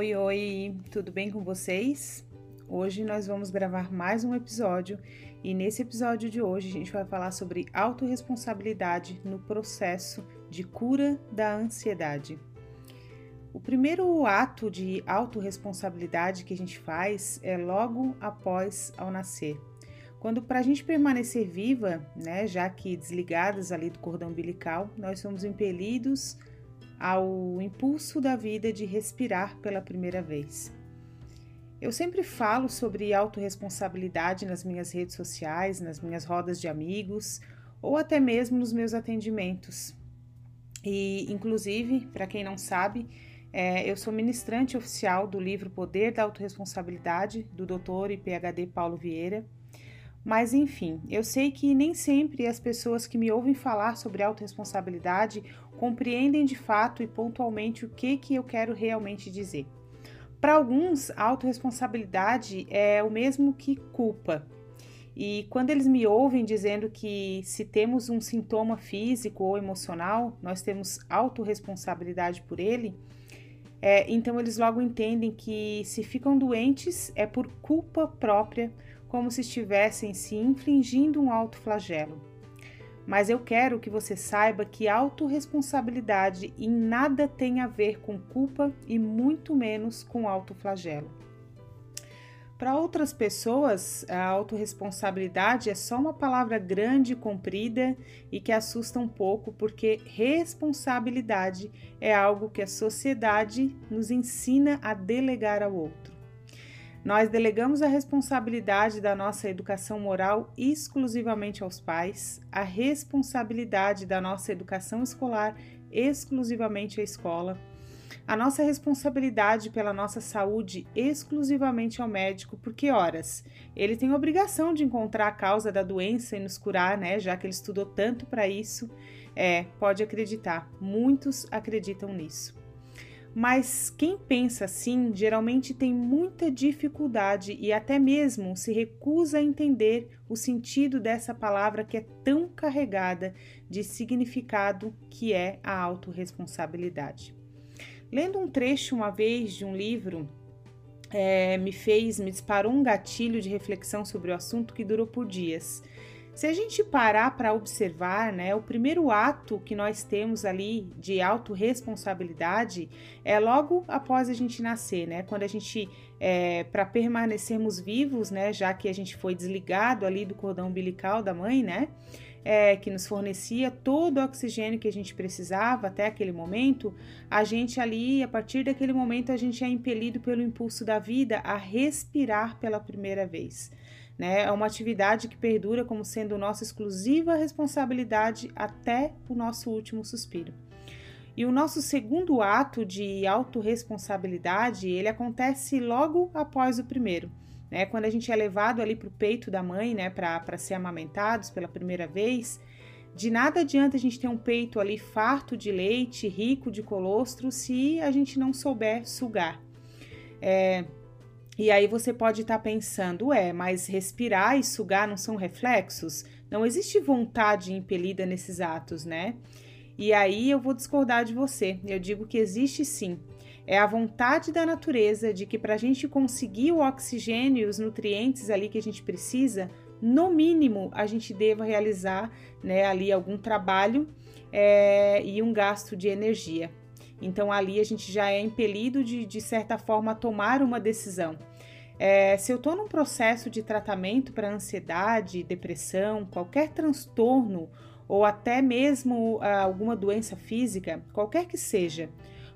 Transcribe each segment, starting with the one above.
Oi, oi, tudo bem com vocês? Hoje nós vamos gravar mais um episódio e nesse episódio de hoje a gente vai falar sobre autorresponsabilidade no processo de cura da ansiedade. O primeiro ato de autorresponsabilidade que a gente faz é logo após ao nascer. Quando para a gente permanecer viva, né, já que desligadas ali do cordão umbilical, nós somos impelidos ao impulso da vida de respirar pela primeira vez. Eu sempre falo sobre autorresponsabilidade nas minhas redes sociais, nas minhas rodas de amigos ou até mesmo nos meus atendimentos. E, inclusive, para quem não sabe, é, eu sou ministrante oficial do livro Poder da Autoresponsabilidade, do Dr. e PhD Paulo Vieira. Mas enfim, eu sei que nem sempre as pessoas que me ouvem falar sobre autorresponsabilidade compreendem de fato e pontualmente o que, que eu quero realmente dizer. Para alguns, a autorresponsabilidade é o mesmo que culpa. E quando eles me ouvem dizendo que se temos um sintoma físico ou emocional, nós temos autorresponsabilidade por ele, é, então eles logo entendem que se ficam doentes é por culpa própria, como se estivessem se infligindo um alto flagelo. Mas eu quero que você saiba que autorresponsabilidade em nada tem a ver com culpa e muito menos com autoflagelo. Para outras pessoas, a autorresponsabilidade é só uma palavra grande e comprida e que assusta um pouco, porque responsabilidade é algo que a sociedade nos ensina a delegar ao outro. Nós delegamos a responsabilidade da nossa educação moral exclusivamente aos pais, a responsabilidade da nossa educação escolar exclusivamente à escola a nossa responsabilidade pela nossa saúde exclusivamente ao médico, porque horas ele tem obrigação de encontrar a causa da doença e nos curar, né? Já que ele estudou tanto para isso. É, pode acreditar, muitos acreditam nisso. Mas quem pensa assim geralmente tem muita dificuldade e até mesmo se recusa a entender o sentido dessa palavra que é tão carregada de significado que é a autorresponsabilidade. Lendo um trecho uma vez de um livro, é, me fez, me disparou um gatilho de reflexão sobre o assunto que durou por dias. Se a gente parar para observar, né, o primeiro ato que nós temos ali de autorresponsabilidade é logo após a gente nascer, né? Quando a gente, é, para permanecermos vivos, né, já que a gente foi desligado ali do cordão umbilical da mãe, né? é, que nos fornecia todo o oxigênio que a gente precisava até aquele momento, a gente ali, a partir daquele momento, a gente é impelido pelo impulso da vida a respirar pela primeira vez. Né? É uma atividade que perdura como sendo nossa exclusiva responsabilidade até o nosso último suspiro. E o nosso segundo ato de autorresponsabilidade, ele acontece logo após o primeiro né? Quando a gente é levado ali para o peito da mãe, né, para ser amamentados pela primeira vez, de nada adianta a gente ter um peito ali farto de leite, rico de colostro, se a gente não souber sugar. É, e aí você pode estar tá pensando, é, mas respirar e sugar não são reflexos? Não existe vontade impelida nesses atos, né? E aí eu vou discordar de você. Eu digo que existe sim. É a vontade da natureza de que para a gente conseguir o oxigênio e os nutrientes ali que a gente precisa, no mínimo a gente deva realizar né, ali algum trabalho é, e um gasto de energia. Então ali a gente já é impelido de, de certa forma a tomar uma decisão. É, se eu estou num processo de tratamento para ansiedade, depressão, qualquer transtorno ou até mesmo ah, alguma doença física, qualquer que seja,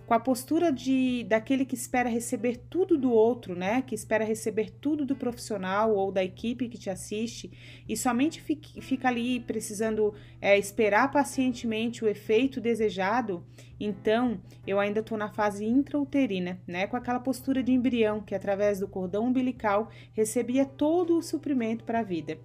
com a postura de daquele que espera receber tudo do outro, né? Que espera receber tudo do profissional ou da equipe que te assiste e somente fica, fica ali precisando é, esperar pacientemente o efeito desejado, então eu ainda estou na fase intrauterina, né? Com aquela postura de embrião que através do cordão umbilical recebia todo o suprimento para a vida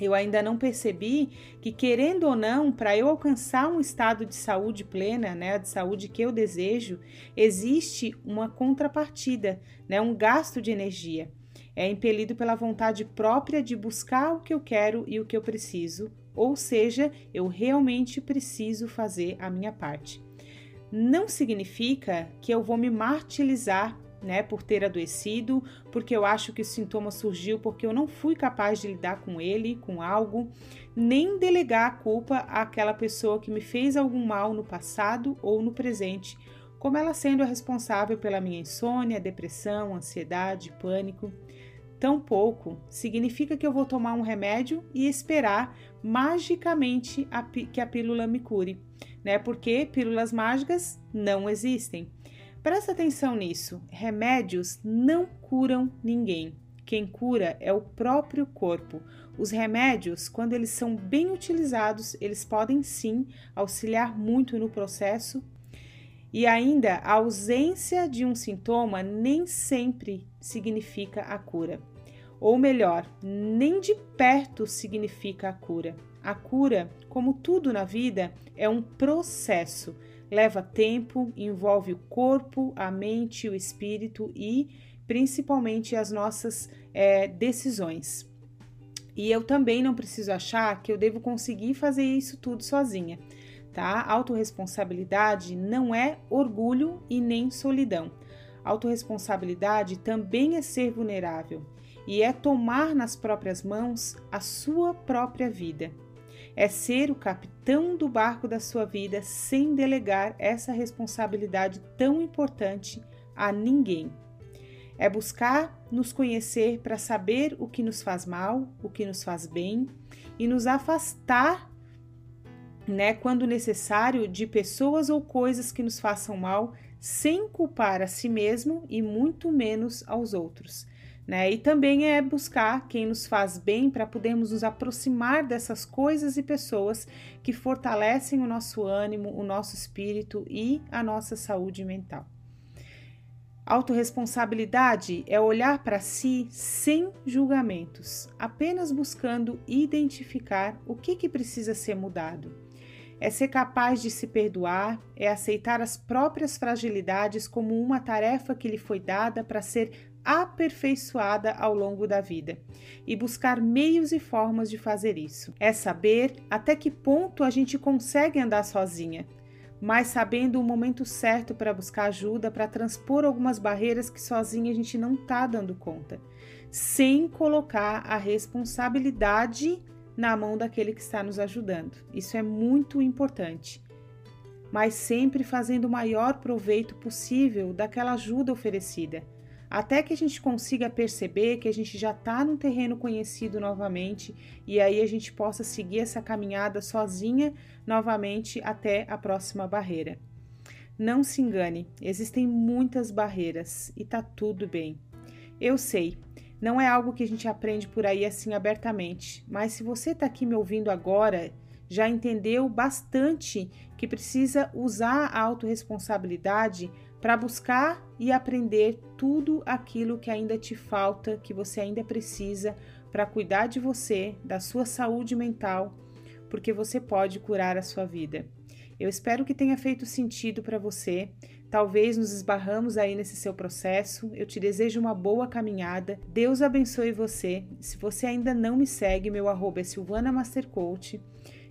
eu ainda não percebi que, querendo ou não, para eu alcançar um estado de saúde plena, né, de saúde que eu desejo, existe uma contrapartida, né, um gasto de energia. É impelido pela vontade própria de buscar o que eu quero e o que eu preciso, ou seja, eu realmente preciso fazer a minha parte. Não significa que eu vou me martirizar né, por ter adoecido, porque eu acho que o sintoma surgiu porque eu não fui capaz de lidar com ele, com algo, nem delegar a culpa àquela pessoa que me fez algum mal no passado ou no presente, como ela sendo a responsável pela minha insônia, depressão, ansiedade, pânico. Tampouco significa que eu vou tomar um remédio e esperar magicamente a que a pílula me cure, né? Porque pílulas mágicas não existem. Presta atenção nisso. Remédios não curam ninguém. Quem cura é o próprio corpo. Os remédios, quando eles são bem utilizados, eles podem sim auxiliar muito no processo. E ainda, a ausência de um sintoma nem sempre significa a cura. Ou melhor, nem de perto significa a cura. A cura, como tudo na vida, é um processo leva tempo, envolve o corpo, a mente, o espírito e principalmente as nossas é, decisões. E eu também não preciso achar que eu devo conseguir fazer isso tudo sozinha, tá? Autoresponsabilidade não é orgulho e nem solidão. Autoresponsabilidade também é ser vulnerável e é tomar nas próprias mãos a sua própria vida é ser o capitão do barco da sua vida sem delegar essa responsabilidade tão importante a ninguém. É buscar nos conhecer para saber o que nos faz mal, o que nos faz bem e nos afastar, né, quando necessário, de pessoas ou coisas que nos façam mal, sem culpar a si mesmo e muito menos aos outros. Né? E também é buscar quem nos faz bem para podermos nos aproximar dessas coisas e pessoas que fortalecem o nosso ânimo, o nosso espírito e a nossa saúde mental. Autoresponsabilidade é olhar para si sem julgamentos, apenas buscando identificar o que, que precisa ser mudado. É ser capaz de se perdoar, é aceitar as próprias fragilidades como uma tarefa que lhe foi dada para ser aperfeiçoada ao longo da vida e buscar meios e formas de fazer isso. É saber até que ponto a gente consegue andar sozinha, mas sabendo o momento certo para buscar ajuda para transpor algumas barreiras que sozinha a gente não está dando conta, sem colocar a responsabilidade na mão daquele que está nos ajudando. Isso é muito importante. Mas sempre fazendo o maior proveito possível daquela ajuda oferecida até que a gente consiga perceber que a gente já está num terreno conhecido novamente e aí a gente possa seguir essa caminhada sozinha novamente até a próxima barreira. Não se engane, existem muitas barreiras e tá tudo bem. Eu sei, não é algo que a gente aprende por aí assim abertamente, mas se você está aqui me ouvindo agora, já entendeu bastante que precisa usar a autorresponsabilidade para buscar e aprender tudo aquilo que ainda te falta, que você ainda precisa para cuidar de você, da sua saúde mental, porque você pode curar a sua vida. Eu espero que tenha feito sentido para você. Talvez nos esbarramos aí nesse seu processo. Eu te desejo uma boa caminhada. Deus abençoe você. Se você ainda não me segue, meu arroba é Silvana.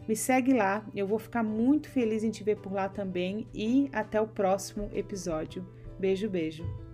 Me segue lá, eu vou ficar muito feliz em te ver por lá também e até o próximo episódio. Beijo, beijo.